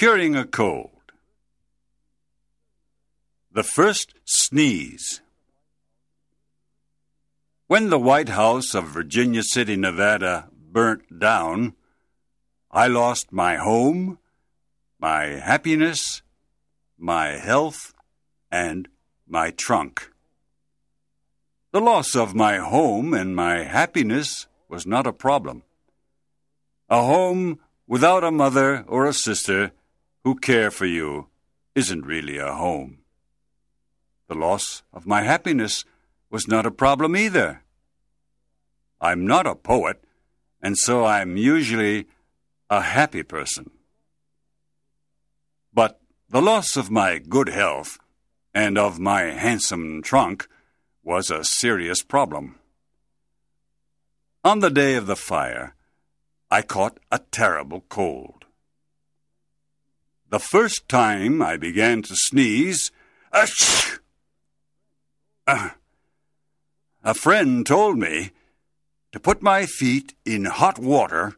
Curing a cold. The first sneeze. When the White House of Virginia City, Nevada burnt down, I lost my home, my happiness, my health, and my trunk. The loss of my home and my happiness was not a problem. A home without a mother or a sister who care for you isn't really a home. The loss of my happiness was not a problem either. I'm not a poet, and so I'm usually a happy person. But the loss of my good health and of my handsome trunk was a serious problem. On the day of the fire, I caught a terrible cold. The first time I began to sneeze! Uh, a friend told me to put my feet in hot water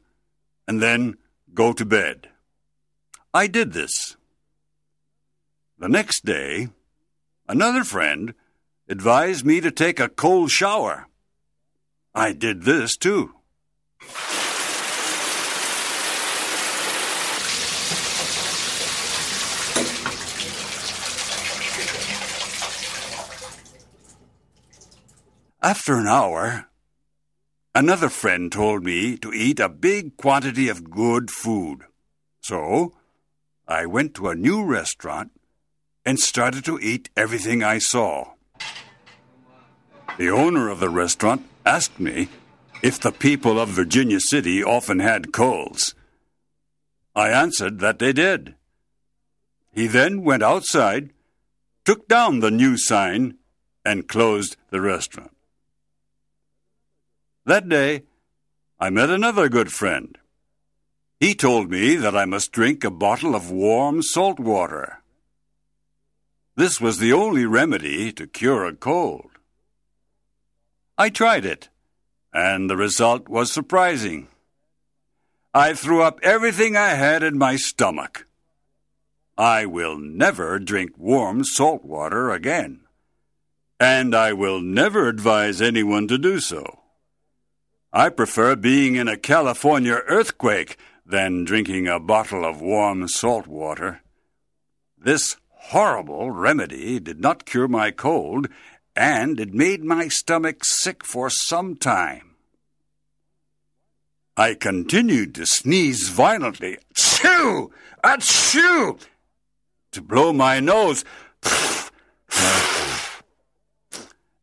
and then go to bed. I did this. The next day, another friend advised me to take a cold shower. I did this too. After an hour, another friend told me to eat a big quantity of good food. So, I went to a new restaurant and started to eat everything I saw. The owner of the restaurant asked me if the people of Virginia City often had colds. I answered that they did. He then went outside, took down the new sign, and closed the restaurant. That day, I met another good friend. He told me that I must drink a bottle of warm salt water. This was the only remedy to cure a cold. I tried it, and the result was surprising. I threw up everything I had in my stomach. I will never drink warm salt water again, and I will never advise anyone to do so. I prefer being in a California earthquake than drinking a bottle of warm salt water. This horrible remedy did not cure my cold, and it made my stomach sick for some time. I continued to sneeze violently, achoo, achoo, to blow my nose,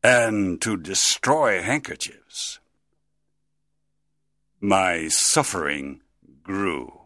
and to destroy handkerchiefs my suffering grew.